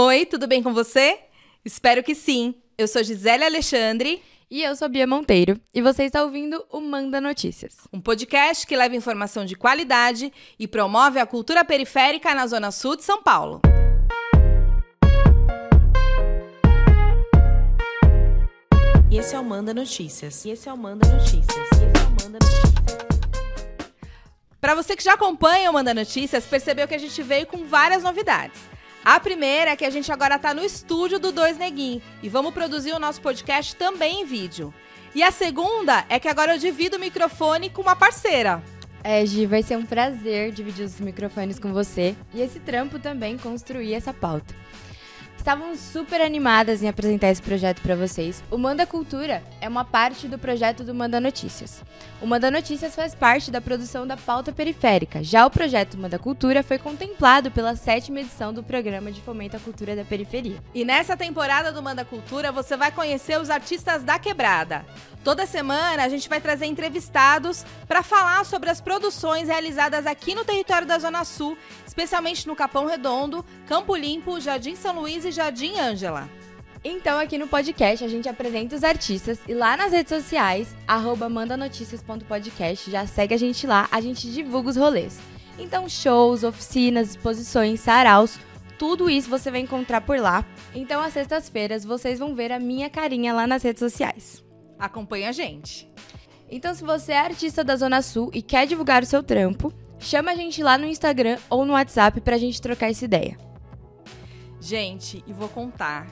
Oi, tudo bem com você? Espero que sim. Eu sou Gisele Alexandre. E eu sou Bia Monteiro. E você está ouvindo o Manda Notícias um podcast que leva informação de qualidade e promove a cultura periférica na Zona Sul de São Paulo. E esse é o Manda Notícias. E esse é o Manda Notícias. E esse é o Manda Notícias. Para você que já acompanha o Manda Notícias, percebeu que a gente veio com várias novidades. A primeira é que a gente agora está no estúdio do Dois Neguinho e vamos produzir o nosso podcast também em vídeo. E a segunda é que agora eu divido o microfone com uma parceira. É, Gi, vai ser um prazer dividir os microfones com você e esse trampo também construir essa pauta. Estavam super animadas em apresentar esse projeto para vocês. O Manda Cultura é uma parte do projeto do Manda Notícias. O Manda Notícias faz parte da produção da pauta periférica. Já o projeto Manda Cultura foi contemplado pela sétima edição do programa de fomento à cultura da periferia. E nessa temporada do Manda Cultura você vai conhecer os artistas da quebrada. Toda semana a gente vai trazer entrevistados para falar sobre as produções realizadas aqui no território da Zona Sul, especialmente no Capão Redondo, Campo Limpo, Jardim São Luís e Jardim Ângela. Então, aqui no podcast, a gente apresenta os artistas e lá nas redes sociais, mandanoticias.podcast, já segue a gente lá, a gente divulga os rolês. Então, shows, oficinas, exposições, saraus, tudo isso você vai encontrar por lá. Então, às sextas-feiras, vocês vão ver a minha carinha lá nas redes sociais. Acompanha a gente. Então, se você é artista da Zona Sul e quer divulgar o seu trampo, chama a gente lá no Instagram ou no WhatsApp pra gente trocar essa ideia. Gente, e vou contar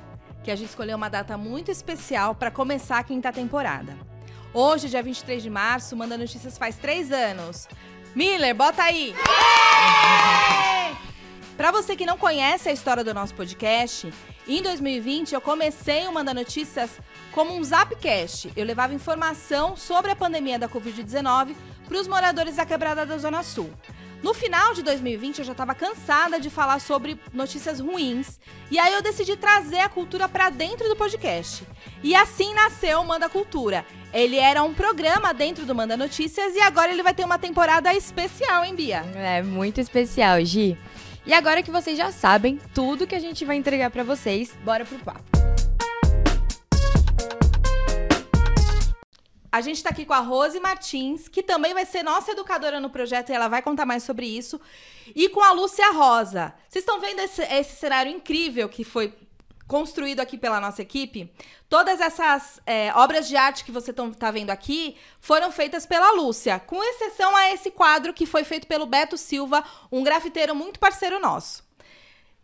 que a gente escolheu uma data muito especial para começar a quinta temporada. Hoje, dia 23 de março, Manda Notícias faz três anos. Miller, bota aí! Para você que não conhece a história do nosso podcast, em 2020 eu comecei o Manda Notícias como um Zapcast. Eu levava informação sobre a pandemia da Covid-19 para os moradores da quebrada da Zona Sul. No final de 2020, eu já estava cansada de falar sobre notícias ruins, e aí eu decidi trazer a cultura para dentro do podcast. E assim nasceu o Manda Cultura. Ele era um programa dentro do Manda Notícias e agora ele vai ter uma temporada especial, hein, Bia? É, muito especial, Gi. E agora que vocês já sabem tudo que a gente vai entregar para vocês, bora pro papo. A gente está aqui com a Rose Martins, que também vai ser nossa educadora no projeto e ela vai contar mais sobre isso. E com a Lúcia Rosa. Vocês estão vendo esse, esse cenário incrível que foi construído aqui pela nossa equipe? Todas essas é, obras de arte que você está vendo aqui foram feitas pela Lúcia, com exceção a esse quadro que foi feito pelo Beto Silva, um grafiteiro muito parceiro nosso.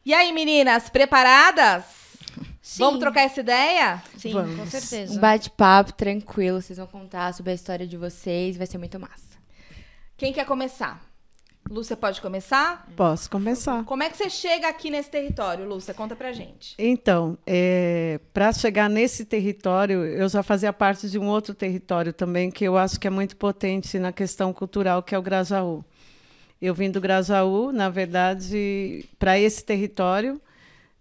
E aí, meninas, preparadas? Sim. Vamos trocar essa ideia? Sim, Vamos. com certeza. Um bate-papo tranquilo, vocês vão contar sobre a história de vocês, vai ser muito massa. Quem quer começar? Lúcia, pode começar? Posso começar. Como é que você chega aqui nesse território, Lúcia? Conta pra gente. Então, é, para chegar nesse território, eu já fazia parte de um outro território também, que eu acho que é muito potente na questão cultural, que é o Grajaú. Eu vim do Grajaú, na verdade, para esse território,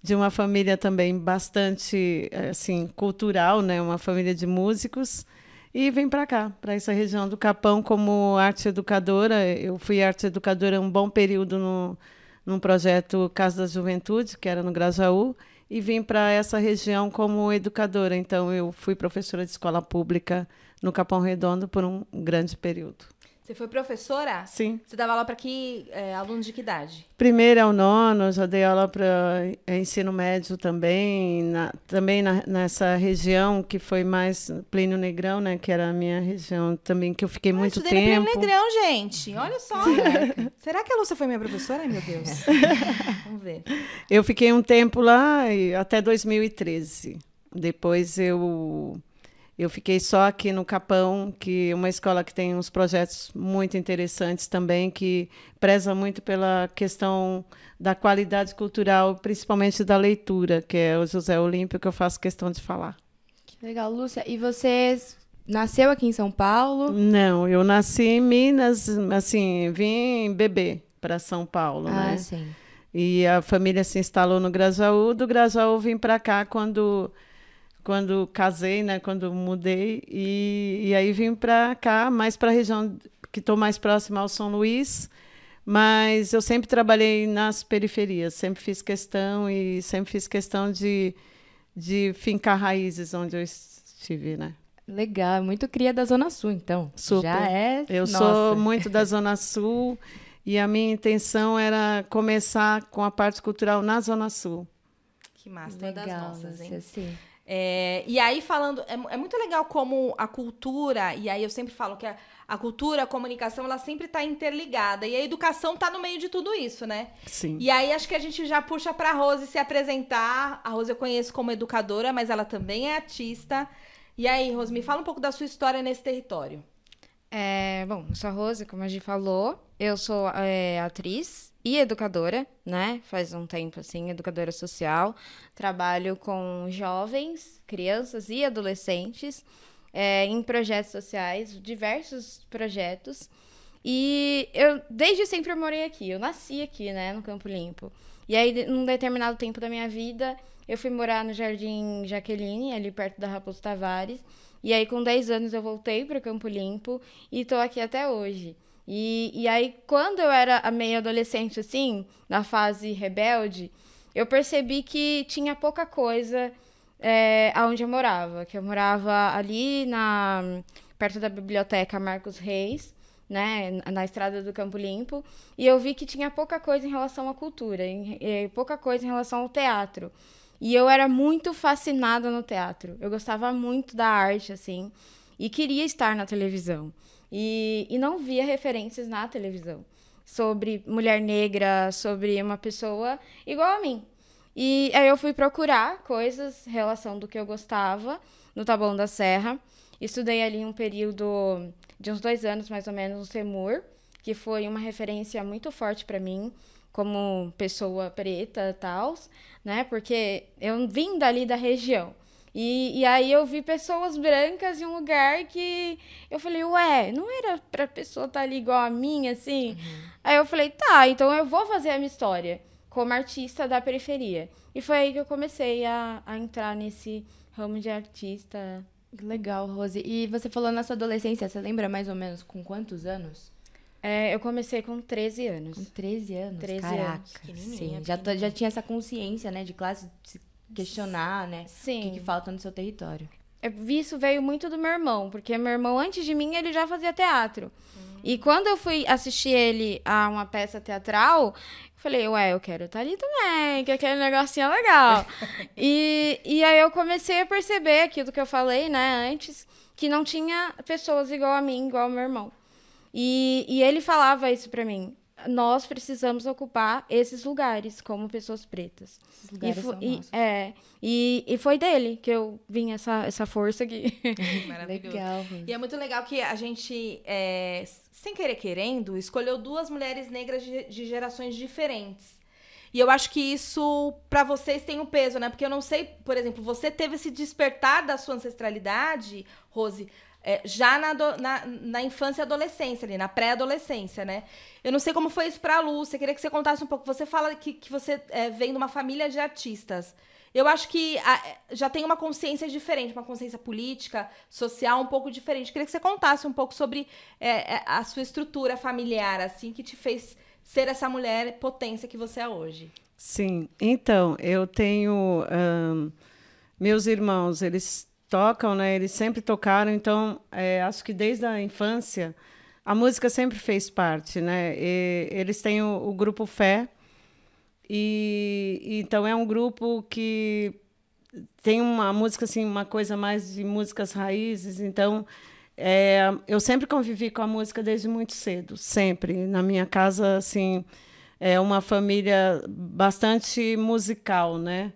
de uma família também bastante assim cultural, né? Uma família de músicos e vim para cá, para essa região do Capão como arte educadora. Eu fui arte educadora um bom período no num projeto Casa da Juventude, que era no Grajaú, e vim para essa região como educadora. Então eu fui professora de escola pública no Capão Redondo por um grande período. Você foi professora? Sim. Você dava aula para que é, alunos de que idade? Primeiro ao nono, já dei aula para é, ensino médio também, na, também na, nessa região que foi mais Plínio Negrão, né, que era a minha região também, que eu fiquei eu muito tempo. Plínio Negrão, gente. Olha só. Será que a Lúcia foi minha professora? Ai, meu Deus. Vamos ver. Eu fiquei um tempo lá, até 2013. Depois eu eu fiquei só aqui no Capão, que é uma escola que tem uns projetos muito interessantes também, que preza muito pela questão da qualidade cultural, principalmente da leitura, que é o José Olímpio, que eu faço questão de falar. Que legal, Lúcia. E você nasceu aqui em São Paulo? Não, eu nasci em Minas, assim, vim bebê para São Paulo, ah, né? sim. E a família se instalou no Grajaú, do Grajaú vim para cá quando quando casei, né, quando mudei e, e aí vim para cá, mais para a região que estou mais próxima ao São Luís, Mas eu sempre trabalhei nas periferias, sempre fiz questão e sempre fiz questão de, de fincar raízes onde eu estive, né? Legal, muito cria da Zona Sul, então. Super. Já é. Eu nossa. sou muito da Zona Sul e a minha intenção era começar com a parte cultural na Zona Sul. Que massa, uma das Legal, nossas, hein? você, sim. É, e aí, falando, é, é muito legal como a cultura, e aí eu sempre falo que a, a cultura, a comunicação, ela sempre está interligada. E a educação está no meio de tudo isso, né? Sim. E aí acho que a gente já puxa para a Rose se apresentar. A Rose eu conheço como educadora, mas ela também é artista. E aí, Rose, me fala um pouco da sua história nesse território. É, bom, sou a Rose, como a gente falou. Eu sou é, atriz e educadora, né? Faz um tempo, assim, educadora social. Trabalho com jovens, crianças e adolescentes é, em projetos sociais, diversos projetos. E eu, desde sempre, eu morei aqui. Eu nasci aqui, né, no Campo Limpo. E aí, num determinado tempo da minha vida, eu fui morar no Jardim Jaqueline, ali perto da Raposo Tavares. E aí, com 10 anos, eu voltei para Campo Limpo e tô aqui até hoje. E, e aí, quando eu era meio adolescente, assim, na fase rebelde, eu percebi que tinha pouca coisa é, aonde eu morava. Que eu morava ali na perto da biblioteca Marcos Reis, né, na estrada do Campo Limpo, e eu vi que tinha pouca coisa em relação à cultura, em, em, pouca coisa em relação ao teatro. E eu era muito fascinada no teatro. Eu gostava muito da arte, assim, e queria estar na televisão. E, e não via referências na televisão sobre mulher negra, sobre uma pessoa igual a mim. E aí eu fui procurar coisas, relação do que eu gostava, no Taboão da Serra. Estudei ali um período de uns dois anos, mais ou menos, no CEMUR, que foi uma referência muito forte para mim, como pessoa preta e tal, né? Porque eu vim dali da região. E, e aí eu vi pessoas brancas em um lugar que eu falei, ué, não era pra pessoa estar tá ali igual a mim, assim? Uhum. Aí eu falei, tá, então eu vou fazer a minha história como artista da periferia. E foi aí que eu comecei a, a entrar nesse ramo de artista. Legal, Rose. E você falou na sua adolescência, você lembra mais ou menos com quantos anos? É, eu comecei com 13 anos. Com 13 anos? 13 Caraca. anos. Sim, já, tô, já tinha essa consciência, né, de classe, de se questionar, né? Sim. O que, que falta no seu território. Isso veio muito do meu irmão, porque meu irmão, antes de mim, ele já fazia teatro. Hum. E quando eu fui assistir ele a uma peça teatral, Falei, ué, eu quero estar tá ali também, que aquele negocinho é legal. e, e aí eu comecei a perceber aquilo que eu falei, né, antes, que não tinha pessoas igual a mim, igual ao meu irmão. E, e ele falava isso pra mim nós precisamos ocupar esses lugares como pessoas pretas. Esses lugares e, são e, nossos. É, e, e foi dele que eu vim essa, essa força aqui. Maravilhoso. Legal. E é muito legal que a gente, é, sem querer querendo, escolheu duas mulheres negras de, de gerações diferentes. E eu acho que isso, para vocês, tem um peso, né? Porque eu não sei, por exemplo, você teve esse despertar da sua ancestralidade, Rose, é, já na, na, na, infância e adolescência, ali, na pré-adolescência, né? Eu não sei como foi isso pra Lúcia, queria que você contasse um pouco. Você fala que, que você é, vem de uma família de artistas. Eu acho que a, já tem uma consciência diferente, uma consciência política, social um pouco diferente. Queria que você contasse um pouco sobre é, é a sua estrutura familiar, assim, que te fez ser essa mulher potência que você é hoje. Sim, então, eu tenho. Um, meus irmãos, eles tocam, né? Eles sempre tocaram, então é, acho que desde a infância a música sempre fez parte, né? E eles têm o, o grupo Fé e, então é um grupo que tem uma música assim, uma coisa mais de músicas raízes, então é, eu sempre convivi com a música desde muito cedo, sempre na minha casa assim é uma família bastante musical, né?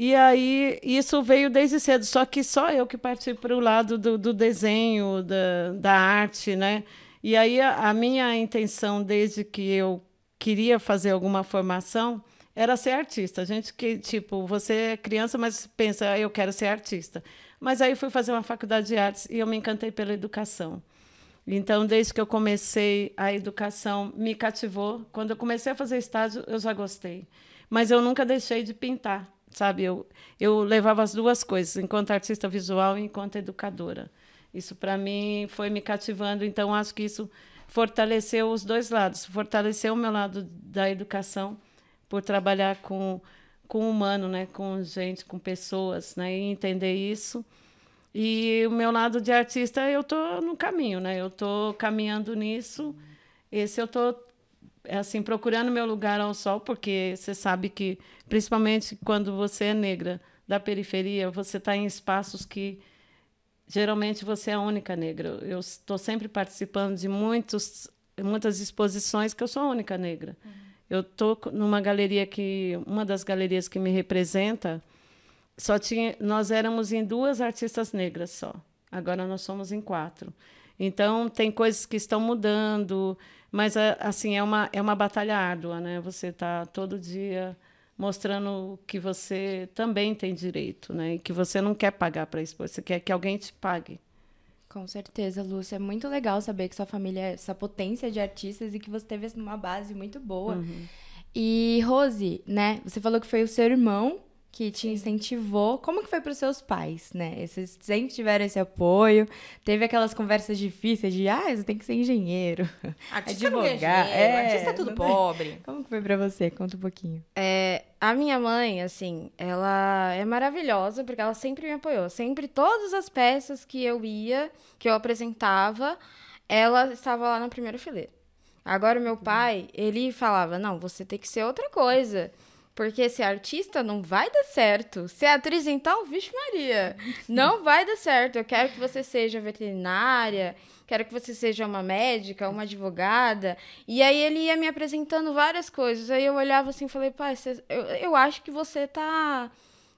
E aí isso veio desde cedo, só que só eu que parti para o lado do, do desenho, da, da arte, né? E aí a, a, minha intenção desde que eu queria fazer alguma formação era ser artista. A gente que tipo você é criança, mas pensa ah, eu quero ser artista. Mas aí fui fazer uma faculdade de artes e eu me encantei pela educação. Então, desde que eu comecei a educação, me cativou. Quando eu comecei a fazer estágio, eu já gostei. Mas eu nunca deixei de pintar sabe? Eu, eu levava as duas coisas, enquanto artista visual e enquanto educadora. Isso, para mim, foi me cativando. Então, acho que isso fortaleceu os dois lados. Fortaleceu o meu lado da educação, por trabalhar com, com o humano, né? com gente, com pessoas, né? e entender isso. E o meu lado de artista, eu estou no caminho, né? eu estou caminhando nisso. Esse eu estou assim procurando meu lugar ao sol, porque você sabe que, principalmente quando você é negra da periferia, você está em espaços que geralmente você é a única negra. Eu estou sempre participando de muitos, muitas exposições que eu sou a única negra. Uhum. Eu estou numa galeria que uma das galerias que me representa só tinha nós éramos em duas artistas negras só. Agora nós somos em quatro. Então tem coisas que estão mudando, mas assim é uma é uma batalha árdua, né? Você está todo dia mostrando que você também tem direito, né? E que você não quer pagar para expor, você quer que alguém te pague. Com certeza, Lúcia. É muito legal saber que sua família é essa potência de artistas e que você teve uma base muito boa. Uhum. E, Rose, né? Você falou que foi o seu irmão que te incentivou. Como que foi para os seus pais, né? Vocês sempre tiveram esse apoio. Teve aquelas conversas difíceis de, ah, você tem que ser engenheiro, artista advogar. É, artista é tudo pobre. Como que foi para você? Conta um pouquinho. É, a minha mãe, assim, ela é maravilhosa porque ela sempre me apoiou. Sempre todas as peças que eu ia, que eu apresentava, ela estava lá na primeira fileira. Agora, meu pai, ele falava: não, você tem que ser outra coisa. Porque ser artista não vai dar certo. Ser atriz, então, vixe Maria, não vai dar certo. Eu quero que você seja veterinária, quero que você seja uma médica, uma advogada. E aí ele ia me apresentando várias coisas. Aí eu olhava assim e falei, pai, você, eu, eu acho que você tá,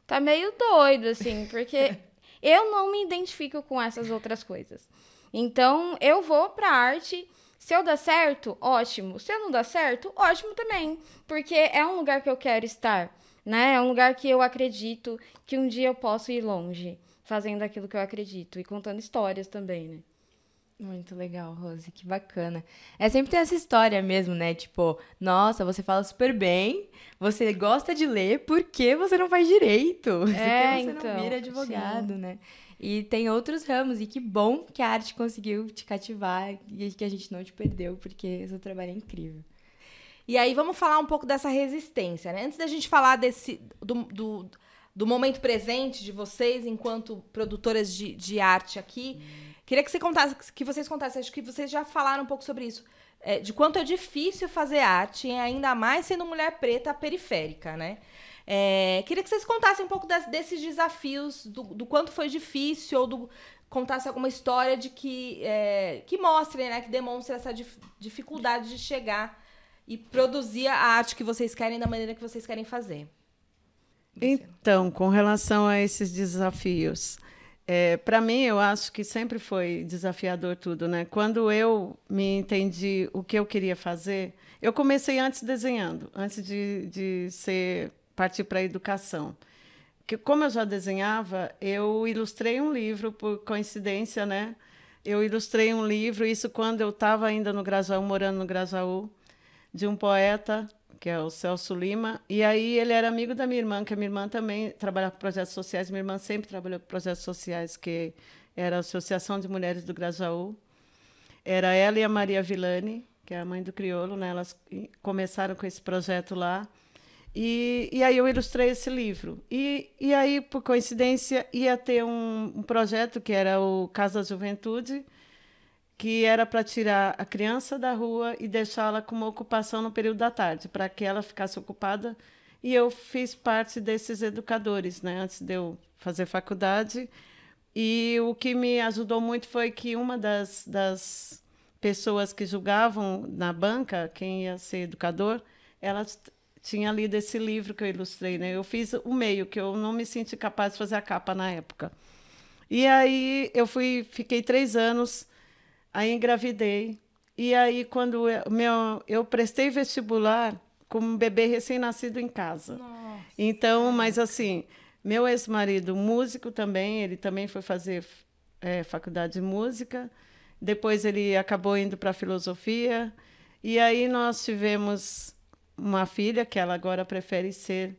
tá meio doido, assim, porque eu não me identifico com essas outras coisas. Então, eu vou pra arte se eu dar certo, ótimo. Se eu não dar certo, ótimo também. Porque é um lugar que eu quero estar, né? É um lugar que eu acredito que um dia eu posso ir longe, fazendo aquilo que eu acredito e contando histórias também, né? Muito legal, Rose, que bacana. É sempre tem essa história mesmo, né? Tipo, nossa, você fala super bem, você gosta de ler, por que você não faz direito? É, você então, não vira advogado, sim. né? E tem outros ramos, e que bom que a arte conseguiu te cativar e que a gente não te perdeu, porque seu trabalho é incrível. E aí, vamos falar um pouco dessa resistência, né? Antes da gente falar desse, do, do, do momento presente de vocês enquanto produtoras de, de arte aqui, hum. queria que, você contasse, que vocês contassem, acho que vocês já falaram um pouco sobre isso, é, de quanto é difícil fazer arte, ainda mais sendo mulher preta periférica, né? É, queria que vocês contassem um pouco das, desses desafios, do, do, quanto foi difícil, ou do, contasse alguma história de que, é, que mostre, né, que demonstre essa dif, dificuldade de chegar e produzir a arte que vocês querem da maneira que vocês querem fazer. Então, com relação a esses desafios, é, para mim, eu acho que sempre foi desafiador tudo, né? Quando eu me entendi o que eu queria fazer, eu comecei antes desenhando, antes de, de ser partir para a educação. Que, como eu já desenhava, eu ilustrei um livro, por coincidência, né? Eu ilustrei um livro, isso quando eu estava ainda no Grajaú, morando no Grajaú, de um poeta, que é o Celso Lima. E aí ele era amigo da minha irmã, que a minha irmã também trabalhava com projetos sociais. Minha irmã sempre trabalhou com projetos sociais, que era a Associação de Mulheres do Grajaú. Era ela e a Maria Villani, que é a mãe do Criolo, né? Elas começaram com esse projeto lá. E, e aí eu ilustrei esse livro. E, e aí, por coincidência, ia ter um, um projeto que era o Casa da Juventude, que era para tirar a criança da rua e deixá-la com uma ocupação no período da tarde, para que ela ficasse ocupada. E eu fiz parte desses educadores, né, antes de eu fazer faculdade. E o que me ajudou muito foi que uma das, das pessoas que julgavam na banca, quem ia ser educador, elas tinha lido esse livro que eu ilustrei, né? Eu fiz o meio, que eu não me senti capaz de fazer a capa na época. E aí eu fui, fiquei três anos, aí engravidei. E aí quando eu, meu, eu prestei vestibular com um bebê recém-nascido em casa. Nossa. Então, mas assim, meu ex-marido, músico também, ele também foi fazer é, faculdade de música. Depois ele acabou indo para filosofia. E aí nós tivemos uma filha que ela agora prefere ser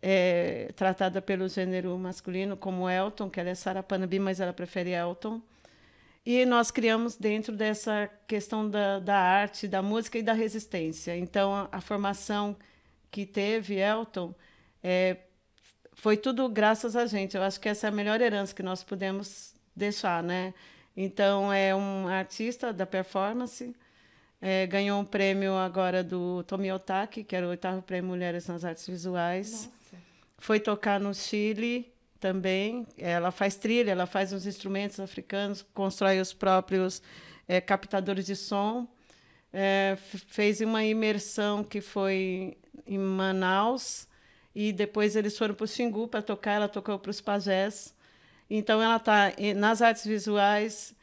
é, tratada pelo gênero masculino como Elton, que ela é Sarah Panabi, mas ela prefere Elton. E nós criamos dentro dessa questão da, da arte, da música e da resistência. Então, a, a formação que teve Elton é, foi tudo graças a gente. Eu acho que essa é a melhor herança que nós podemos deixar, né? Então, é um artista da performance, é, ganhou um prêmio agora do Tomi Otaki, que era o oitavo prêmio Mulheres nas Artes Visuais. Nossa. Foi tocar no Chile também. Ela faz trilha, ela faz os instrumentos africanos, constrói os próprios é, captadores de som. É, fez uma imersão que foi em Manaus e depois eles foram para o Xingu para tocar. Ela tocou para os pajés. Então ela está nas artes visuais,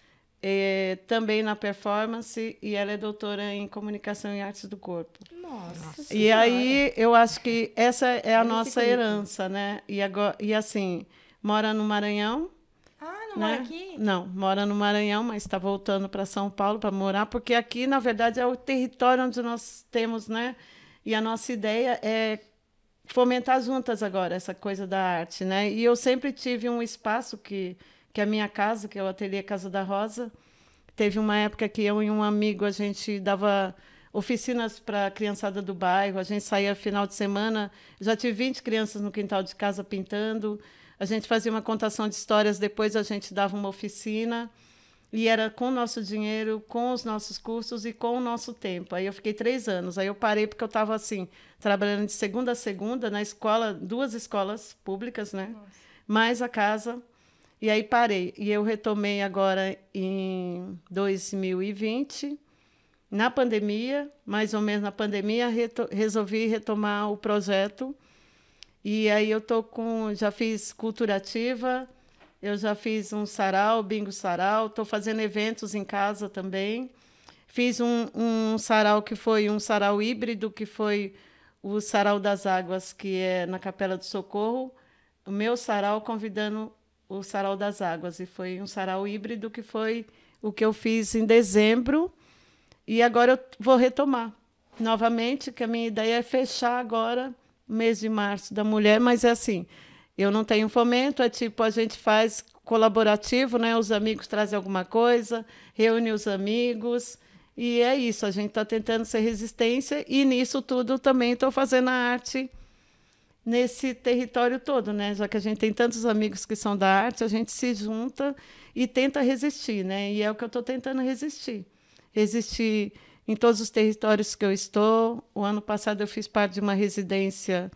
é, também na performance e ela é doutora em comunicação e artes do corpo. Nossa. E aí eu acho que essa é a nossa herança, né? E agora e assim mora no Maranhão. Ah, não né? mora aqui? Não, mora no Maranhão, mas está voltando para São Paulo para morar, porque aqui na verdade é o território onde nós temos, né? E a nossa ideia é fomentar juntas agora essa coisa da arte, né? E eu sempre tive um espaço que que a minha casa, que é o ateliê Casa da Rosa. Teve uma época que eu e um amigo a gente dava oficinas para a criançada do bairro, a gente saía final de semana, já tive 20 crianças no quintal de casa pintando, a gente fazia uma contação de histórias, depois a gente dava uma oficina, e era com o nosso dinheiro, com os nossos cursos e com o nosso tempo. Aí eu fiquei três anos, aí eu parei porque eu estava assim, trabalhando de segunda a segunda na escola, duas escolas públicas, né? Nossa. mais a casa, e aí parei. E eu retomei agora em 2020, na pandemia, mais ou menos na pandemia, reto resolvi retomar o projeto. E aí eu tô com, já fiz cultura ativa, eu já fiz um sarau, bingo sarau, estou fazendo eventos em casa também. Fiz um, um sarau que foi um sarau híbrido, que foi o Sarau das Águas, que é na Capela do Socorro. O meu sarau convidando o Sarau das Águas. E foi um sarau híbrido que foi o que eu fiz em dezembro. E agora eu vou retomar novamente, que a minha ideia é fechar agora mês de março da mulher, mas é assim, eu não tenho fomento, é tipo, a gente faz colaborativo, né? Os amigos trazem alguma coisa, reúne os amigos, e é isso, a gente está tentando ser resistência, e nisso tudo também estou fazendo a arte nesse território todo, né? Já que a gente tem tantos amigos que são da arte, a gente se junta e tenta resistir, né? E é o que eu estou tentando resistir. Resistir em todos os territórios que eu estou. O ano passado eu fiz parte de uma residência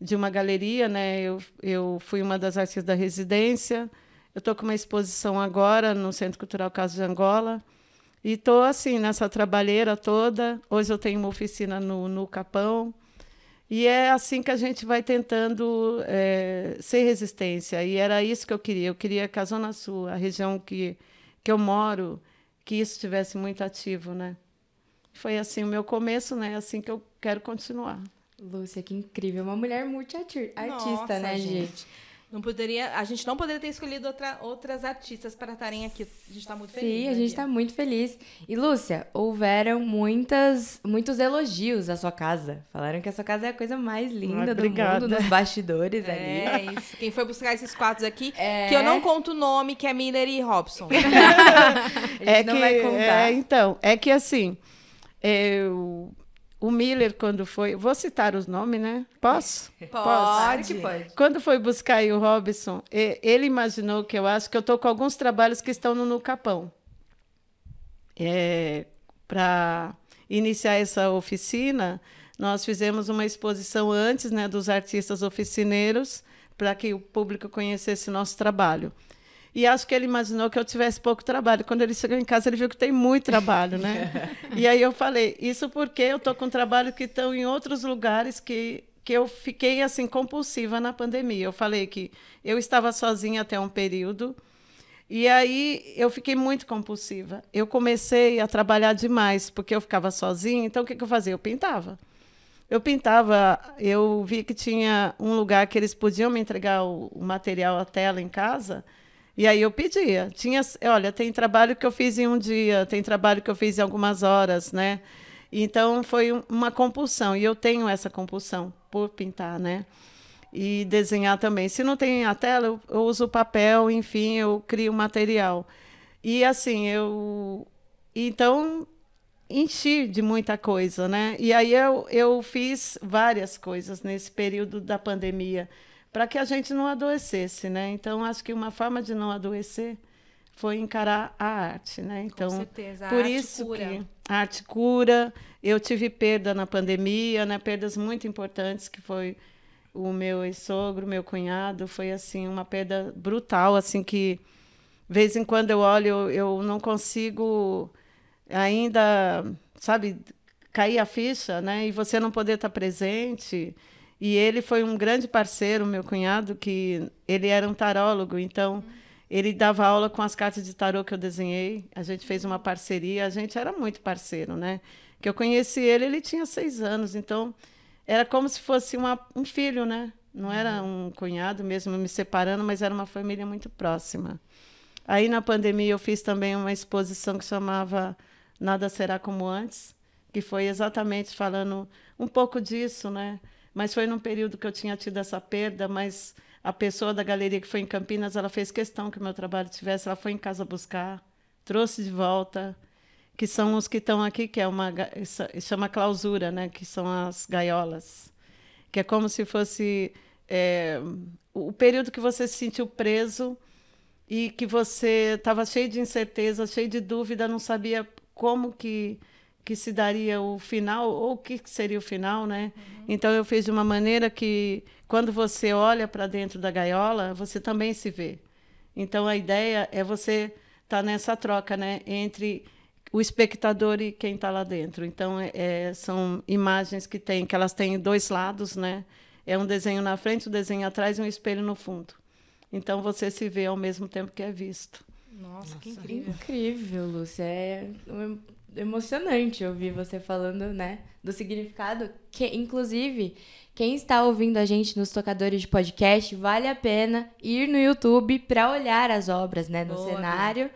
de uma galeria, né? Eu, eu fui uma das artistas da residência. Eu estou com uma exposição agora no Centro Cultural Caso de Angola. E estou assim, nessa trabalheira toda. Hoje eu tenho uma oficina no, no Capão. E é assim que a gente vai tentando é, ser resistência. E era isso que eu queria. Eu queria que a Zona Sul, a região que, que eu moro, que isso estivesse muito ativo, né? Foi assim o meu começo, né? Assim que eu quero continuar. Lúcia, que incrível. Uma mulher multiartista, né, gente? gente? Não poderia, a gente não poderia ter escolhido outra, outras artistas para estarem aqui. A gente está muito feliz. Sim, a gente está muito feliz. E Lúcia, houveram muitas, muitos elogios à sua casa. Falaram que a sua casa é a coisa mais linda ah, do mundo, nos bastidores é, ali. É isso. Quem foi buscar esses quadros aqui, é... que eu não conto o nome, que é Miller e Robson. a gente é não que, vai contar. É, então, é que assim, eu o Miller, quando foi. Vou citar os nomes, né? Posso? Pode. pode. Quando foi buscar o Robson, ele imaginou que eu acho que eu estou com alguns trabalhos que estão no, no Capão. É, Para iniciar essa oficina, nós fizemos uma exposição antes né, dos artistas oficineiros, para que o público conhecesse nosso trabalho. E acho que ele imaginou que eu tivesse pouco trabalho. Quando ele chegou em casa, ele viu que tem muito trabalho, né? e aí eu falei, isso porque eu estou com trabalho que estão em outros lugares que, que eu fiquei assim compulsiva na pandemia. Eu falei que eu estava sozinha até um período. E aí eu fiquei muito compulsiva. Eu comecei a trabalhar demais, porque eu ficava sozinha. Então, o que, que eu fazia? Eu pintava. Eu pintava, eu vi que tinha um lugar que eles podiam me entregar o, o material, a tela em casa. E aí eu pedia. Tinha, olha, tem trabalho que eu fiz em um dia, tem trabalho que eu fiz em algumas horas, né? Então foi uma compulsão e eu tenho essa compulsão por pintar, né? E desenhar também. Se não tem a tela, eu, uso papel, enfim, eu crio material. E assim, eu. Então, enchi de muita coisa, né? E aí eu, eu fiz várias coisas nesse período da pandemia para que a gente não adoecesse, né? Então, acho que uma forma de não adoecer foi encarar a arte, né? Então, Com certeza, a por arte isso cura. que a arte cura. Eu tive perda na pandemia, né? Perdas muito importantes que foi o meu ex-sogro, meu cunhado, foi assim uma perda brutal, assim que de vez em quando eu olho, eu, eu não consigo ainda, sabe, cair a ficha, né? E você não poder estar presente. E ele foi um grande parceiro, meu cunhado, que ele era um tarólogo, então ele dava aula com as cartas de tarô que eu desenhei. A gente fez uma parceria, a gente era muito parceiro, né? Que eu conheci ele, ele tinha seis anos, então era como se fosse uma, um filho, né? Não era um cunhado mesmo me separando, mas era uma família muito próxima. Aí na pandemia eu fiz também uma exposição que chamava Nada Será Como Antes, que foi exatamente falando um pouco disso, né? Mas foi num período que eu tinha tido essa perda, mas a pessoa da galeria que foi em Campinas, ela fez questão que o meu trabalho tivesse, ela foi em casa buscar, trouxe de volta, que são os que estão aqui, que é uma chama clausura, né? Que são as gaiolas, que é como se fosse é, o período que você se sentiu preso e que você estava cheio de incerteza, cheio de dúvida, não sabia como que que se daria o final ou o que seria o final, né? Então eu fiz de uma maneira que quando você olha para dentro da gaiola, você também se vê. Então a ideia é você estar nessa troca, né, entre o espectador e quem está lá dentro. Então é- é, são imagens que tem, que elas têm dois lados, né? É um desenho na frente, um desenho atrás e um espelho no fundo. Então você se vê ao mesmo tempo que é visto. Nossa, que incrível. Incrível, Lúcia. É emocionante ouvir você falando, né, do significado. Que, inclusive, quem está ouvindo a gente nos tocadores de podcast, vale a pena ir no YouTube para olhar as obras, né, no Boa, cenário.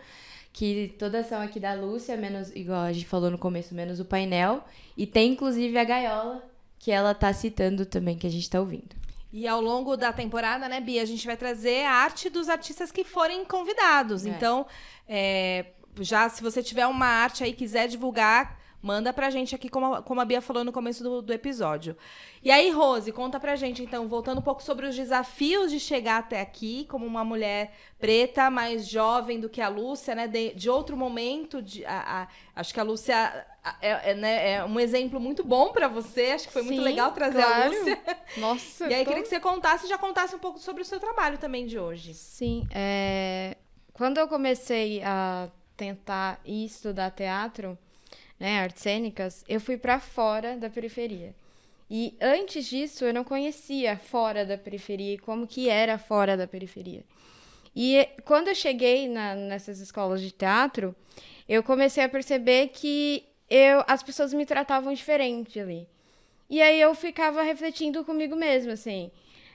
Que todas são aqui da Lúcia, menos, igual a gente falou no começo, menos o painel. E tem, inclusive, a gaiola, que ela tá citando também, que a gente tá ouvindo. E ao longo da temporada, né, Bia, a gente vai trazer a arte dos artistas que forem convidados. É. Então, é, já se você tiver uma arte aí e quiser divulgar, manda pra gente aqui, como a, como a Bia falou no começo do, do episódio. E aí, Rose, conta pra gente, então, voltando um pouco sobre os desafios de chegar até aqui, como uma mulher preta, mais jovem do que a Lúcia, né? De, de outro momento. De, a- a- acho que a Lúcia a- é, é, né, é um exemplo muito bom pra você. Acho que foi muito Sim, legal trazer a claro. Lúcia. Nossa, E aí, tô- queria que você contasse e já contasse um pouco sobre o seu trabalho também de hoje. Sim, é... quando eu comecei a tentar ir estudar teatro, né, artes cênicas, eu fui para fora da periferia. E antes disso, eu não conhecia fora da periferia e como que era fora da periferia. E eh, quando eu cheguei na- nessas escolas de teatro, eu comecei a perceber que eu, as pessoas me tratavam diferente ali. E aí eu ficava refletindo comigo mesma, assim,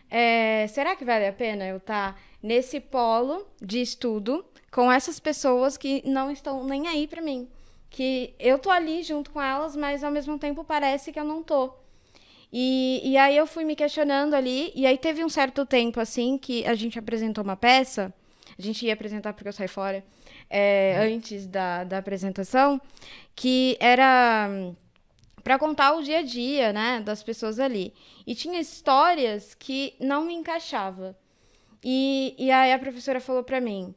é, será que vale a pena eu estar nesse polo de estudo com essas pessoas que não estão nem aí pra mim? Que eu tô ali junto com elas, mas ao mesmo tempo parece que eu não tô. E, e aí eu fui me questionando ali, e aí teve um certo tempo, assim, que a gente apresentou uma peça, a gente ia apresentar porque eu saí fora, é, antes da, da apresentação, que era para contar o dia a dia, né, das pessoas ali. E tinha histórias que não me encaixava. E, e aí a professora falou para mim: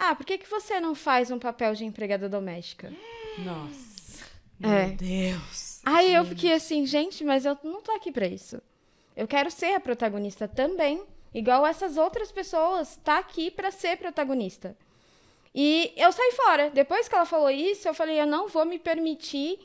"Ah, por que que você não faz um papel de empregada doméstica?" Nossa. É. Deus. Aí eu fiquei assim, gente, mas eu não tô aqui pra isso. Eu quero ser a protagonista também, igual essas outras pessoas, tá aqui pra ser protagonista. E eu saí fora. Depois que ela falou isso, eu falei, eu não vou me permitir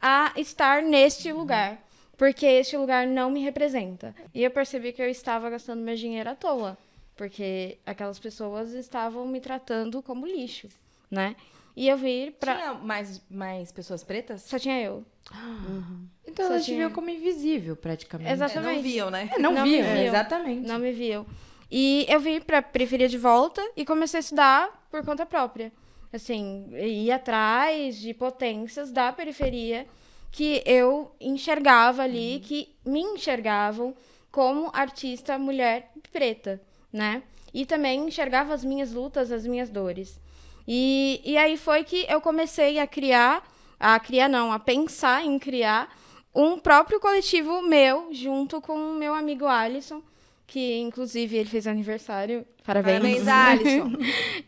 a estar neste lugar, porque este lugar não me representa. E eu percebi que eu estava gastando meu dinheiro à toa, porque aquelas pessoas estavam me tratando como lixo, né? E eu vi pra Tinha mais, mais pessoas pretas? só tinha eu. Então Só ela te tinha- viu como invisível, praticamente. Exato. É, não Exatamente. viam, né? É, não, Não viu. exatamente. Não me viam. E eu vim pra periferia de volta e comecei a estudar por conta própria. Assim, ir atrás de potências da periferia que eu enxergava ali, que me enxergavam como artista mulher preta, né? E também enxergava as minhas lutas, as minhas dores. E, e aí foi que eu comecei a criar, a criar não, a pensar em criar um próprio coletivo meu, junto com o meu amigo Alisson, que inclusive ele fez aniversário. Parabéns. Parabéns, Alisson.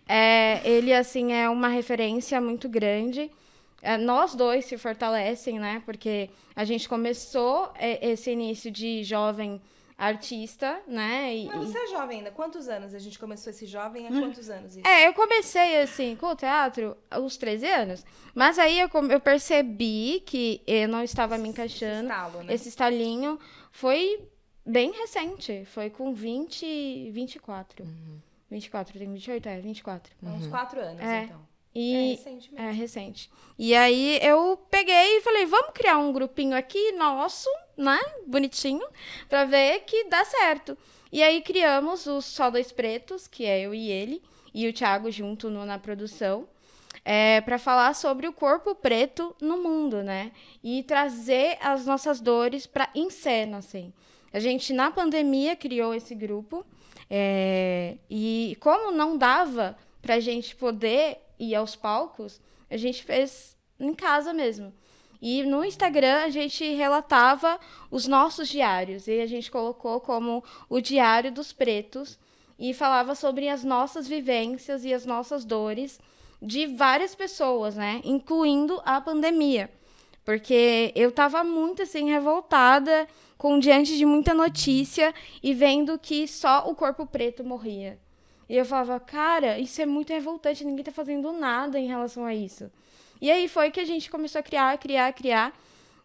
é, ele, assim, é uma referência muito grande. É, nós dois se fortalecem, né? Porque a gente começou é, esse início de jovem artista, né? E, Mas você é jovem ainda. Quantos anos? A gente começou esse jovem há quantos anos? Isso? É, eu comecei, assim, com o teatro aos 13 anos. Mas aí eu, eu percebi que eu não estava me encaixando. Esse, estalo, né? esse estalinho foi bem recente. Foi com 20, 24. Uhum. 24, tem 28? É, 24. Uhum. Uns 4 anos, é. então. E, é recente mesmo. É recente. E aí eu peguei e falei, vamos criar um grupinho aqui nosso, né? Bonitinho, pra ver que dá certo. E aí criamos os Só Dois Pretos, que é eu e ele, e o Thiago junto no, na produção. É, para falar sobre o corpo preto no mundo, né? E trazer as nossas dores para em cena, assim. A gente, na pandemia, criou esse grupo. É, e como não dava para a gente poder ir aos palcos, a gente fez em casa mesmo. E no Instagram a gente relatava os nossos diários. E a gente colocou como o Diário dos Pretos e falava sobre as nossas vivências e as nossas dores de várias pessoas, né? Incluindo a pandemia. Porque eu estava muito assim revoltada com diante de muita notícia e vendo que só o corpo preto morria. E eu falava, cara, isso é muito revoltante, ninguém tá fazendo nada em relação a isso. E aí foi que a gente começou a criar, criar, criar.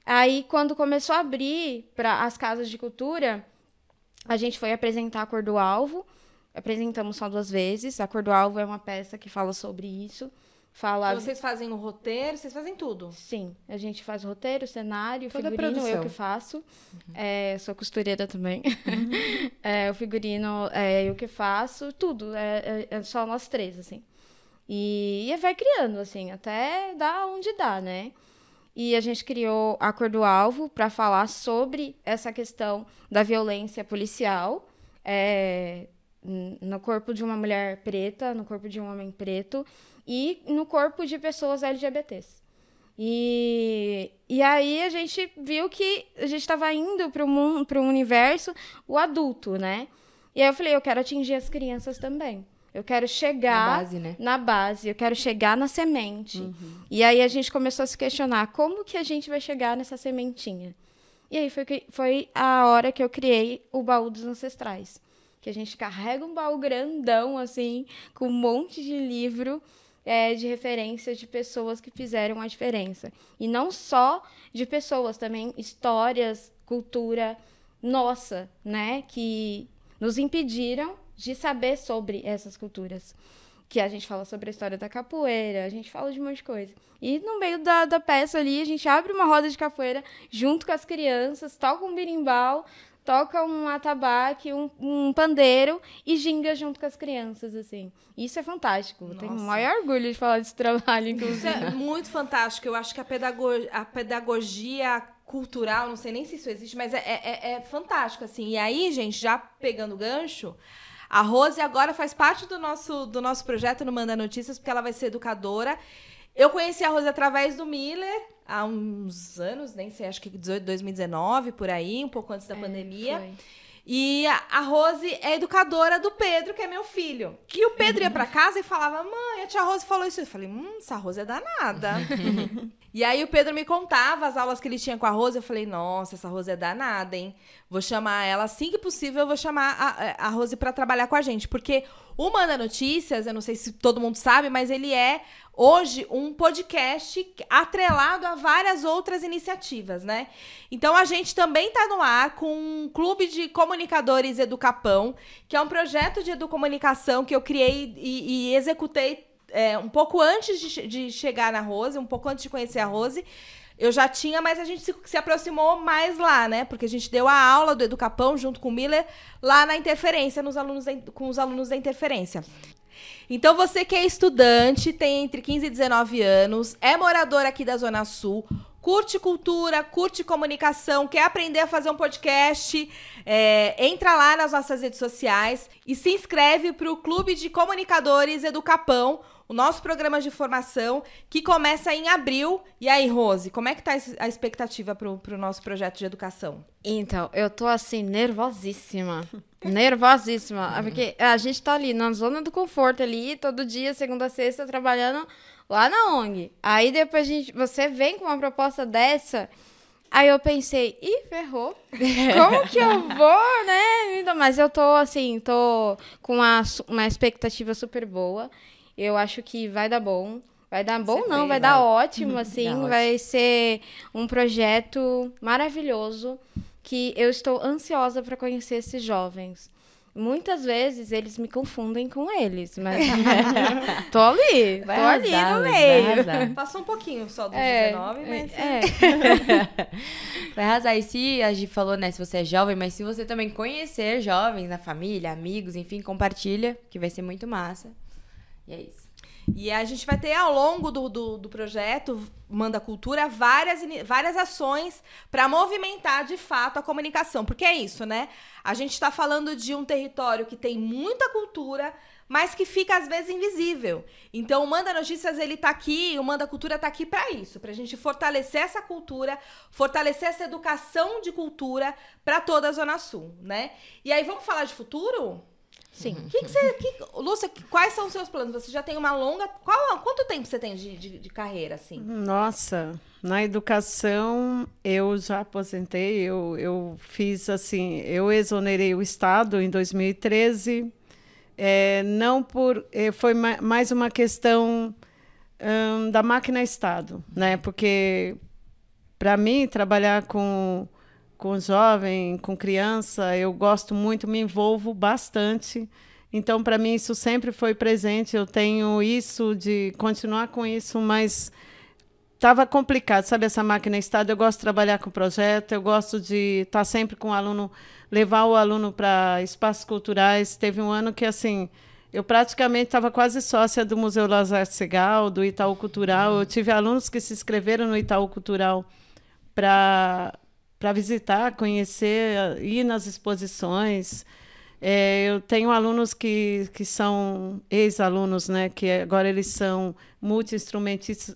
Aí, quando começou a abrir para as casas de cultura, a gente foi apresentar a Cor do Alvo. Apresentamos só duas vezes. A Cor do Alvo é uma peça que fala sobre isso. Fala... Então, vocês fazem o roteiro, vocês fazem tudo? Sim, a gente faz o roteiro, cenário, Toda figurino, eu que faço. Uhum. É, sou costureira também. Uhum. é, o figurino é eu que faço, tudo. É, é, é, só nós três, assim. E, e vai criando, assim, até dar onde dá, né? E a gente criou a Cor do Alvo para falar sobre essa questão da violência policial. É, no corpo de uma mulher preta, no corpo de um homem preto e no corpo de pessoas LGBTs. E, e aí a gente viu que a gente estava indo para um universo, o adulto, né? E aí eu falei, eu quero atingir as crianças também. Eu quero chegar na base, né? na base, eu quero chegar na semente. Uhum. E aí a gente começou a se questionar como que a gente vai chegar nessa sementinha. E aí foi, que, foi a hora que eu criei o baú dos ancestrais. Que a gente carrega um baú grandão, assim, com um monte de livro é, de referências de pessoas que fizeram a diferença. E não só de pessoas, também histórias, cultura nossa, né? Que nos impediram de saber sobre essas culturas. Que a gente fala sobre a história da capoeira, a gente fala de um monte de coisa. E no meio da, da peça ali, a gente abre uma roda de capoeira junto com as crianças, toca um birimbau, toca um atabaque, um, um pandeiro e ginga junto com as crianças, assim. Isso é fantástico. Nossa. Tenho o maior orgulho de falar desse trabalho, inclusive. Isso é muito fantástico. Eu acho que a pedagogia, a pedagogia cultural, não sei nem se isso existe, mas é, é, é fantástico, assim. E aí, gente, já pegando o gancho, a Rose agora faz parte do nosso, do nosso projeto no Manda Notícias, porque ela vai ser educadora. Eu conheci a Rose através do Miller, há uns anos, nem sei, acho que 18, 2019, por aí, um pouco antes da é, pandemia. Foi. E a Rose é educadora do Pedro, que é meu filho. E o Pedro ia para casa e falava: Mãe, a tia Rose falou isso. Eu falei: Hum, essa Rose é danada. e aí o Pedro me contava as aulas que ele tinha com a Rose. Eu falei: Nossa, essa Rose é danada, hein? Vou chamar ela assim que possível. Eu vou chamar a, a Rose para trabalhar com a gente. Porque o Manda Notícias, eu não sei se todo mundo sabe, mas ele é hoje um podcast atrelado a várias outras iniciativas, né? Então a gente também está no ar com um clube de comunicadores Educapão, que é um projeto de educomunicação que eu criei e, e executei é, um pouco antes de, de, chegar na Rose, um pouco antes de conhecer a Rose. Eu já tinha, mas a gente se, se, aproximou mais lá, né? Porque a gente deu a aula do Educapão junto com o Miller lá na interferência, nos alunos da, com os alunos da interferência. Então, você que é estudante, tem entre 15 e 19 anos, é morador aqui da Zona Sul, curte cultura, curte comunicação, quer aprender a fazer um podcast, é, entra lá nas nossas redes sociais e se inscreve para o Clube de Comunicadores Educapão, o nosso programa de formação, que começa em abril. E aí, Rose, como é que tá a expectativa para o nosso projeto de educação? Então, eu tô assim, nervosíssima. nervosíssima. Porque a gente tá ali na zona do conforto ali, todo dia, segunda a sexta, trabalhando lá na ONG. Aí depois a gente, você vem com uma proposta dessa. Aí eu pensei, ih, ferrou. Como que eu vou, né? Mas eu tô assim, tô com uma, uma expectativa super boa. Eu acho que vai dar bom. Vai dar bom, Você não, vai, vai dar ótimo, assim. vai ser um projeto maravilhoso que eu estou ansiosa para conhecer esses jovens. Muitas vezes eles me confundem com eles, mas tô ali, vai tô arrasar, ali no meio. Passou um pouquinho só do é, 19, mas... É. vai arrasar. E se a gente falou, né, se você é jovem, mas se você também conhecer jovens na família, amigos, enfim, compartilha, que vai ser muito massa. E é isso. E a gente vai ter ao longo do, do, do projeto Manda Cultura várias, várias ações para movimentar de fato a comunicação. Porque é isso, né? A gente está falando de um território que tem muita cultura, mas que fica às vezes invisível. Então, o Manda Notícias ele tá aqui, o Manda Cultura tá aqui para isso, para a gente fortalecer essa cultura, fortalecer essa educação de cultura para toda a Zona Sul, né? E aí vamos falar de futuro? Sim. Que que você, que, Lúcia, quais são os seus planos? Você já tem uma longa. Qual, quanto tempo você tem de, de, de, carreira, assim? Nossa, na educação eu já aposentei, eu, eu fiz assim, eu exonerei o Estado em 2013. É, não por. É, foi mais uma questão hum, da máquina Estado, né? Porque para mim trabalhar com com jovem, com criança, eu gosto muito, me envolvo bastante. Então, para mim, isso sempre foi presente. Eu tenho isso de continuar com isso, mas estava complicado, sabe? Essa máquina estado. Eu gosto de trabalhar com projeto, eu gosto de estar tá sempre com o aluno, levar o aluno para espaços culturais. Teve um ano que, assim, eu praticamente estava quase sócia do Museu Lazar Segal, do Itaú Cultural. Eu tive alunos que se inscreveram no Itaú Cultural para para visitar, conhecer, ir nas exposições. É, eu tenho alunos que, que são ex-alunos, né, que agora eles são multi-instrumentistas.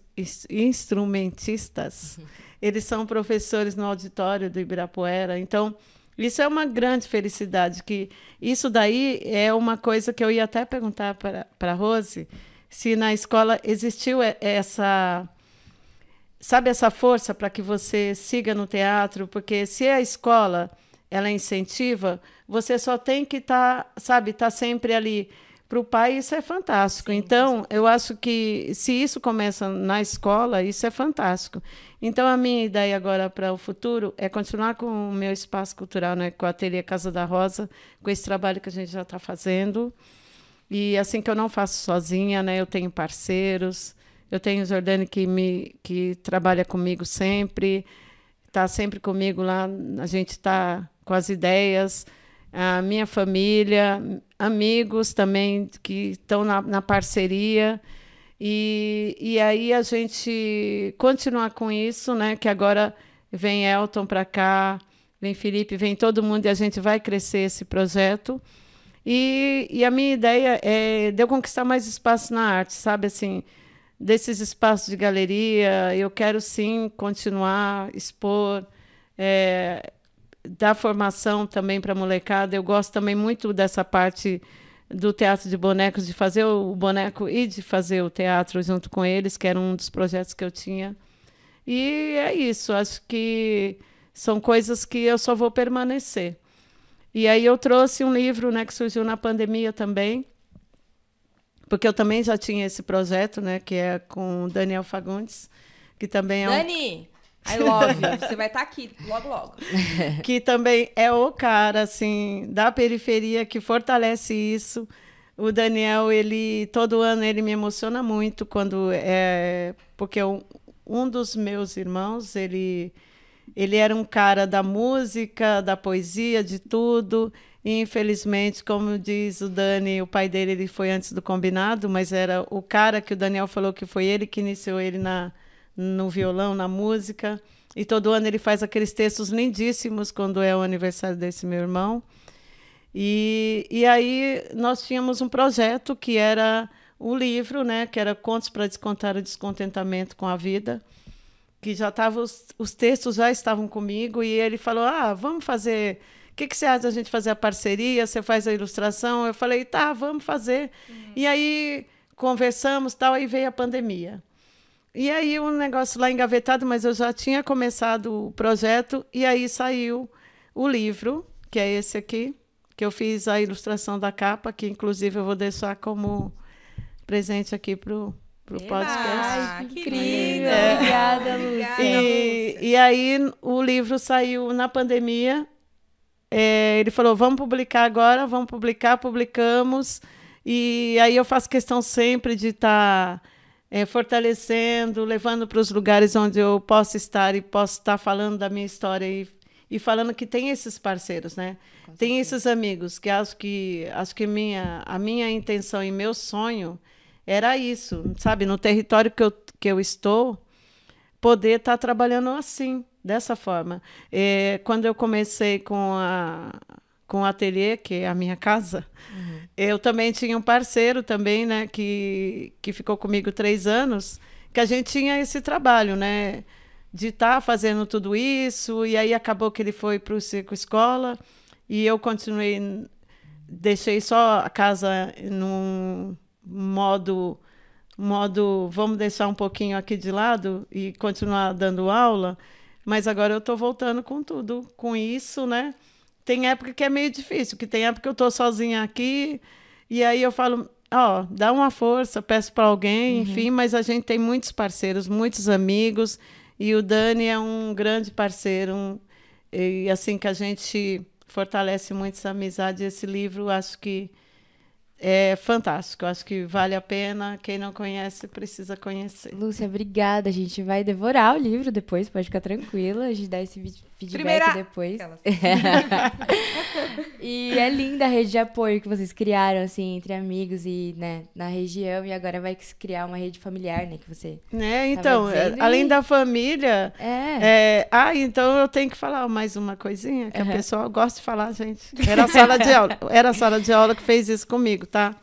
Uhum. Eles são professores no auditório do Ibirapuera. Então, isso é uma grande felicidade. que Isso daí é uma coisa que eu ia até perguntar para a Rose, se na escola existiu essa sabe essa força para que você siga no teatro, porque se a escola ela incentiva, você só tem que estar, tá, sabe, estar tá sempre ali. Para o pai isso é fantástico. Sim, então, eu acho que se isso começa na escola, isso é fantástico. Então, a minha ideia agora para o futuro é continuar com o meu espaço cultural, né, com a Ateliê Casa da Rosa, com esse trabalho que a gente já está fazendo. E assim que eu não faço sozinha, né, eu tenho parceiros. Eu tenho o Jordani que, me, que trabalha comigo sempre, está sempre comigo lá, a gente está com as ideias, a minha família, amigos também que estão na, na parceria. E, e aí a gente continuar com isso, né? Que agora vem Elton para cá, vem Felipe, vem todo mundo e a gente vai crescer esse projeto. E, e a minha ideia é de eu conquistar mais espaço na arte, sabe? Assim, desses espaços de galeria, eu quero sim continuar expor, é, dar formação também para a molecada. Eu gosto também muito dessa parte do teatro de bonecos, de fazer o boneco e de fazer o teatro junto com eles, que era um dos projetos que eu tinha. E é isso, acho que são coisas que eu só vou permanecer. E aí eu trouxe um livro né, que surgiu na pandemia também, porque eu também já tinha esse projeto, né, que é com o Daniel Fagundes, que também é Dani, um... I love you. Você vai estar tá aqui logo, logo. que também é o cara, assim, da periferia que fortalece isso. O Daniel, ele todo ano ele me emociona muito quando é porque um, um dos meus irmãos, ele ele era um cara da música, da poesia, de tudo. E, infelizmente, como diz o Dani, o pai dele ele foi antes do combinado, mas era o cara que o Daniel falou que foi ele que iniciou ele na, no violão, na música. E todo ano ele faz aqueles textos lindíssimos quando é o aniversário desse meu irmão. E, e aí nós tínhamos um projeto que era um livro, né, que era Contos para Descontar o Descontentamento com a Vida, que já estava os, os textos já estavam comigo e ele falou: "Ah, vamos fazer o que, que você acha da gente fazer a parceria? Você faz a ilustração? Eu falei, tá, vamos fazer. Uhum. E aí conversamos, tal, aí veio a pandemia. E aí um negócio lá engavetado, mas eu já tinha começado o projeto e aí saiu o livro, que é esse aqui, que eu fiz a ilustração da capa, que inclusive eu vou deixar como presente aqui pro pro podcast. Ai, que incrível! É. Obrigada, Lúcia. E, e aí o livro saiu na pandemia. É, ele falou: vamos publicar agora, vamos publicar, publicamos. E aí eu faço questão sempre de estar tá, é, fortalecendo, levando para os lugares onde eu posso estar e posso estar tá falando da minha história e, e falando que tem esses parceiros, né? tem esses amigos que acho que acho que minha a minha intenção e meu sonho era isso, sabe, no território que eu, que eu estou, poder estar tá trabalhando assim, dessa forma. É, quando eu comecei com a com o ateliê, que é a minha casa, uhum. eu também tinha um parceiro também, né, que, que ficou comigo três anos, que a gente tinha esse trabalho, né, de estar tá fazendo tudo isso, e aí acabou que ele foi para o circo escola, e eu continuei, deixei só a casa num modo, modo, vamos deixar um pouquinho aqui de lado e continuar dando aula, mas agora eu estou voltando com tudo, com isso, né? Tem época que é meio difícil, que tem época que eu estou sozinha aqui e aí eu falo, ó, dá uma força, peço para alguém, uhum. enfim, mas a gente tem muitos parceiros, muitos amigos e o Dani é um grande parceiro, um, e assim que a gente fortalece muito essa amizade, esse livro, acho que é fantástico. Acho que vale a pena. Quem não conhece precisa conhecer. Lúcia, obrigada. A gente vai devorar o livro depois, pode ficar tranquila. A gente dá esse feedback Primeira... depois. e é linda a rede de apoio que vocês criaram, assim, entre amigos e, né, na região. E agora vai criar uma rede familiar, né, que você. É, então, é, além da família. É. é. Ah, então eu tenho que falar mais uma coisinha que uhum. a pessoa gosta de falar, gente. Era a sala de aula. Era a sala de aula que fez isso comigo tá?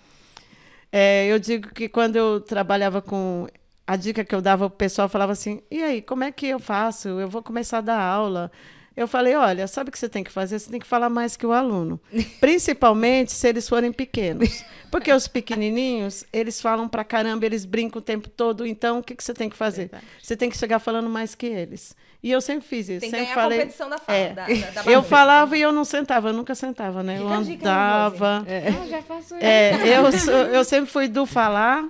É, eu digo que quando eu trabalhava com. A dica que eu dava, o pessoal falava assim: e aí, como é que eu faço? Eu vou começar a dar aula. Eu falei: olha, sabe o que você tem que fazer? Você tem que falar mais que o aluno. Principalmente se eles forem pequenos. Porque os pequenininhos, eles falam pra caramba, eles brincam o tempo todo. Então, o que, que você tem que fazer? Verdade. Você tem que chegar falando mais que eles. E eu sempre fiz isso. Tem que sempre ganhar falei, a competição da fala. É, da, da, da eu falava e eu não sentava, eu nunca sentava, né? Fica eu andava. É. Ah, já faço isso. É, eu, eu sempre fui do falar.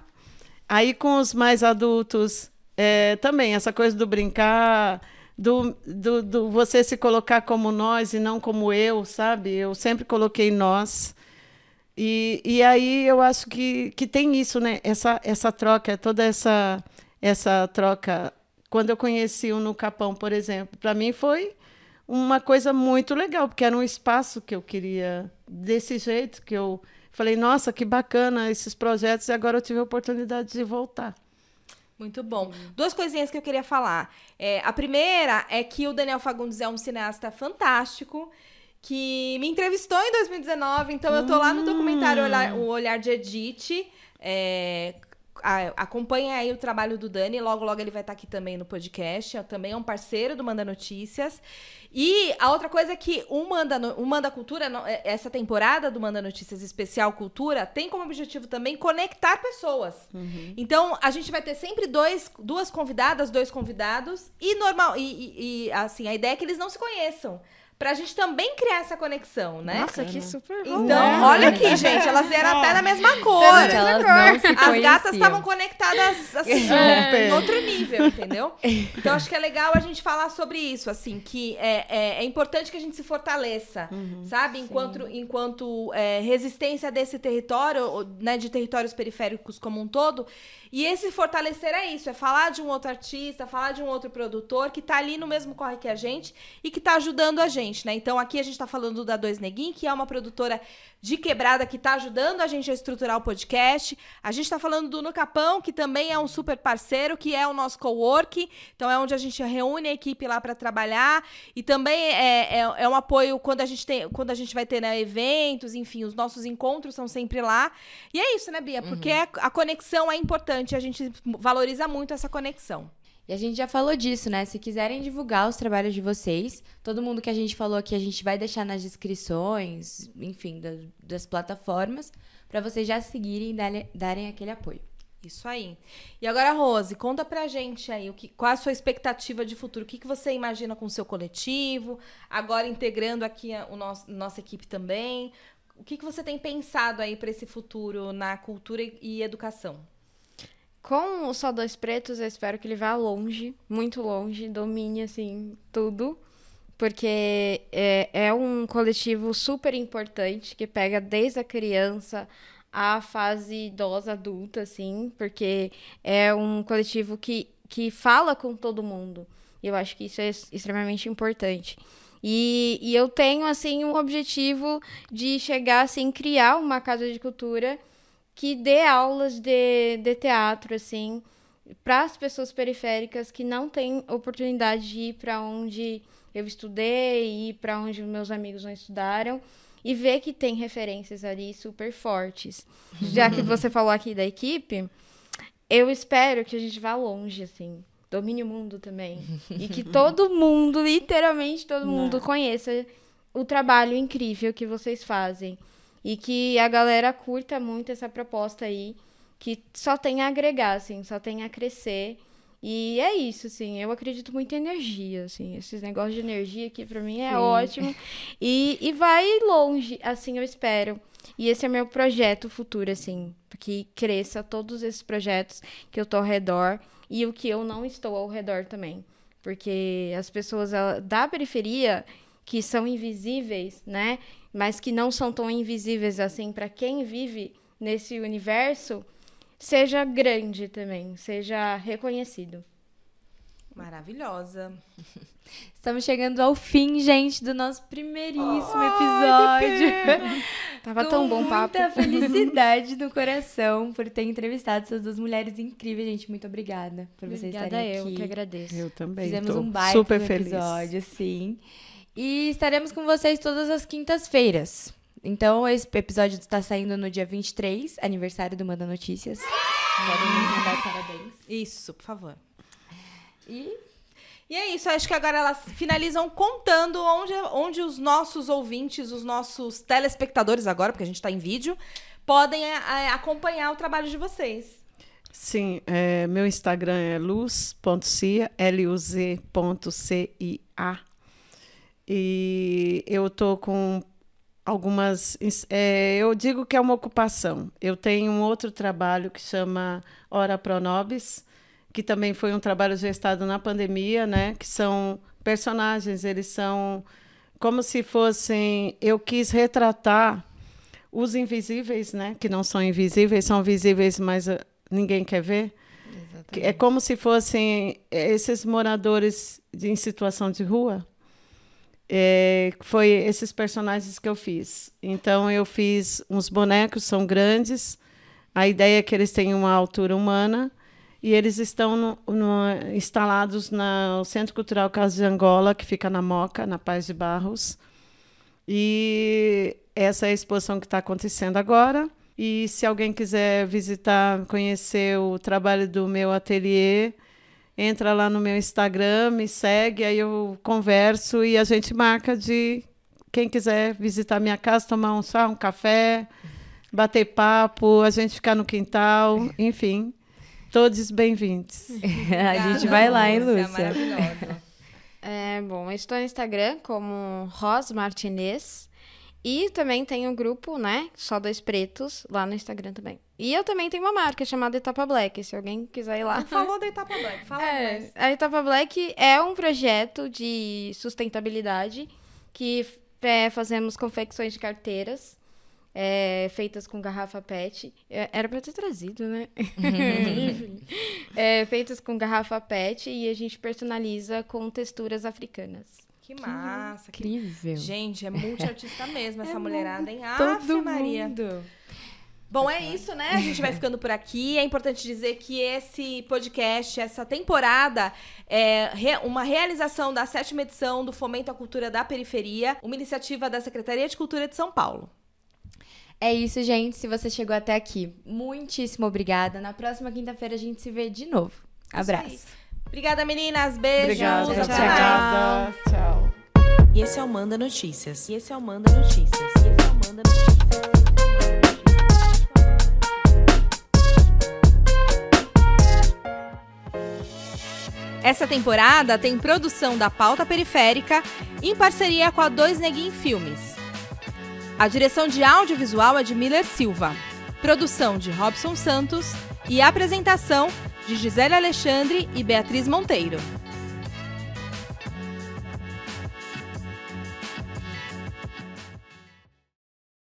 Aí com os mais adultos, é, também, essa coisa do brincar, do, do, do você se colocar como nós e não como eu, sabe? Eu sempre coloquei nós. E, e aí eu acho que, que tem isso, né? Essa, essa troca, toda essa, essa troca quando eu conheci o No Capão, por exemplo, para mim foi uma coisa muito legal, porque era um espaço que eu queria desse jeito, que eu falei, nossa, que bacana esses projetos, e agora eu tive a oportunidade de voltar. Muito bom. Duas coisinhas que eu queria falar. É, a primeira é que o Daniel Fagundes é um cineasta fantástico que me entrevistou em 2019, então eu tô lá no documentário hum. O Olhar de Edith, é, acompanha aí o trabalho do Dani, logo logo ele vai estar aqui também no podcast, também é um parceiro do Manda Notícias. E a outra coisa é que o Manda, o Manda Cultura, é, essa temporada do Manda Notícias Especial Cultura, tem como objetivo também conectar pessoas. Uhum. Então, a gente vai ter sempre dois, duas convidadas, dois convidados, e normal, e, e, e assim, a ideia é que eles não se conheçam pra gente também criar essa conexão, né? Nossa, que super bom. Então, olha aqui, gente, elas vieram até na mesma cor. As gatas estavam conectadas assim, em outro nível, entendeu? Então, acho que é legal a gente falar sobre isso, assim, que é, é, é importante que a gente se fortaleça, uhum, sabe? Enquanto, enquanto é, resistência desse território, né, de territórios periféricos como um todo. E esse fortalecer é isso, é falar de um outro artista, falar de um outro produtor que tá ali no mesmo corre que a gente e que tá ajudando a gente gente, né? Então aqui a gente tá falando da Dois Neguin, que é uma produtora de quebrada que tá ajudando a gente a estruturar o podcast. A gente tá falando do No Capão, que também é um super parceiro, que é o nosso co-work. Então é onde a gente reúne a equipe lá para trabalhar. E também é, é, é, um apoio quando a gente tem, quando a gente vai ter né, eventos, enfim, os nossos encontros são sempre lá. E é isso, né, Bia? Porque uhum. a, a conexão é importante, a gente valoriza muito essa conexão. E a gente já falou disso, né? Se quiserem divulgar os trabalhos de vocês, todo mundo que a gente falou aqui, a gente vai deixar nas descrições, enfim, das, das plataformas, para vocês já seguirem e darem, darem aquele apoio. Isso aí. E agora, Rose, conta pra gente aí o que, qual a sua expectativa de futuro. O que, que você imagina com o seu coletivo? Agora integrando aqui a, o nosso, nossa equipe também. O que, que você tem pensado aí para esse futuro na cultura e educação? Com o Só Dois Pretos, eu espero que ele vá longe, muito longe, domine, assim, tudo. Porque é, é um coletivo super importante que pega desde a criança à fase idosa, adulta, assim, porque é um coletivo que, que fala com todo mundo. Eu acho que isso é extremamente importante. E, e eu tenho, assim, um objetivo de chegar, assim, criar uma casa de cultura que dê aulas de, de teatro, assim, para as pessoas periféricas que não têm oportunidade de ir para onde eu estudei e para onde meus amigos não estudaram e ver que tem referências ali super fortes. Já que você falou aqui da equipe, eu espero que a gente vá longe, assim. Domine o mundo também. e que todo mundo, literalmente todo mundo, conheça o trabalho incrível que vocês fazem. E que a galera curta muito essa proposta aí, que só tem a agregar, assim, só tem a crescer. E é isso, assim, eu acredito muito em energia, assim, esses negócios de energia aqui para mim é Sim. ótimo. E, e vai longe, assim, eu espero. E esse é meu projeto futuro, assim, que cresça todos esses projetos que eu tô ao redor e o que eu não estou ao redor também. Porque as pessoas da periferia, que são invisíveis, né? Mas que não são tão invisíveis assim para quem vive nesse universo, seja grande também, seja reconhecido. Maravilhosa. Estamos chegando ao fim, gente, do nosso primeiríssimo episódio. Tava Com tão bom papo. Muita felicidade no coração por ter entrevistado essas duas mulheres incríveis, gente. Muito obrigada por vocês obrigada estarem eu, aqui. Eu que agradeço. Eu também. Fizemos um baita super episódio, sim. E estaremos com vocês todas as quintas-feiras. Então, esse episódio está saindo no dia 23, aniversário do Manda Notícias. Podem me mandar parabéns. Isso, por favor. E e é isso, acho que agora elas finalizam contando onde, onde os nossos ouvintes, os nossos telespectadores agora, porque a gente está em vídeo, podem é, é, acompanhar o trabalho de vocês. Sim, é, meu Instagram é luz.cia, L-U-Z.C-I-A. E eu estou com algumas. É, eu digo que é uma ocupação. Eu tenho um outro trabalho que chama Hora Pronobis, que também foi um trabalho gestado na pandemia, né? Que são personagens, eles são como se fossem. Eu quis retratar os invisíveis, né? Que não são invisíveis, são visíveis, mas uh, ninguém quer ver. Exatamente. É como se fossem esses moradores de, em situação de rua é, foi esses personagens que eu fiz. Então eu fiz uns bonecos, são grandes. A ideia é que eles tenham uma altura humana e eles estão no, no, instalados no Centro Cultural Casa de Angola, que fica na Moca, na Paz de Barros. E essa é a exposição que está acontecendo agora. E se alguém quiser visitar, conhecer o trabalho do meu ateliê, entra lá no meu Instagram, me segue, aí eu converso e a gente marca de quem quiser visitar minha casa, tomar um chá, um café, bater papo, a gente ficar no quintal, enfim. Todos bem-vindos. a gente vai lá, hein, Lúcia? É, bom, eu estou no Instagram como Ros Martinez. E também tem o um grupo, né? Só dois pretos lá no Instagram também. E eu também tenho uma marca chamada Etapa Black, se alguém quiser ir lá. Falou da Etapa Black, fala é, mais. A Etapa Black é um projeto de sustentabilidade que é, fazemos confecções de carteiras é, feitas com garrafa PET. É, era para ter trazido, né? é, feitas com garrafa PET e a gente personaliza com texturas africanas. Que massa. Que incrível. Gente, é multiartista mesmo essa É mulherada, hein? Todo Ave Maria. mundo. Bom, é isso, né? A gente vai ficando por aqui. É importante dizer que esse podcast, essa temporada, é uma realização da sétima edição do Fomento à Cultura da Periferia, uma iniciativa da Secretaria de Cultura de São Paulo. É isso, gente. Se você chegou até aqui, muitíssimo obrigada. Na próxima quinta-feira a gente se vê de novo. Abraço. Obrigada, meninas. Beijos. Obrigada. Até tchau. mais. Obrigada. Tchau. E esse é o Manda Notícias. E esse é o Manda Notícias. E esse é o Manda Notícias. Essa temporada tem produção da Pauta Periférica em parceria com a Dois Neguin Filmes. A direção de audiovisual é de Miller Silva. Produção de Robson Santos e apresentação de Gisele Alexandre e Beatriz Monteiro.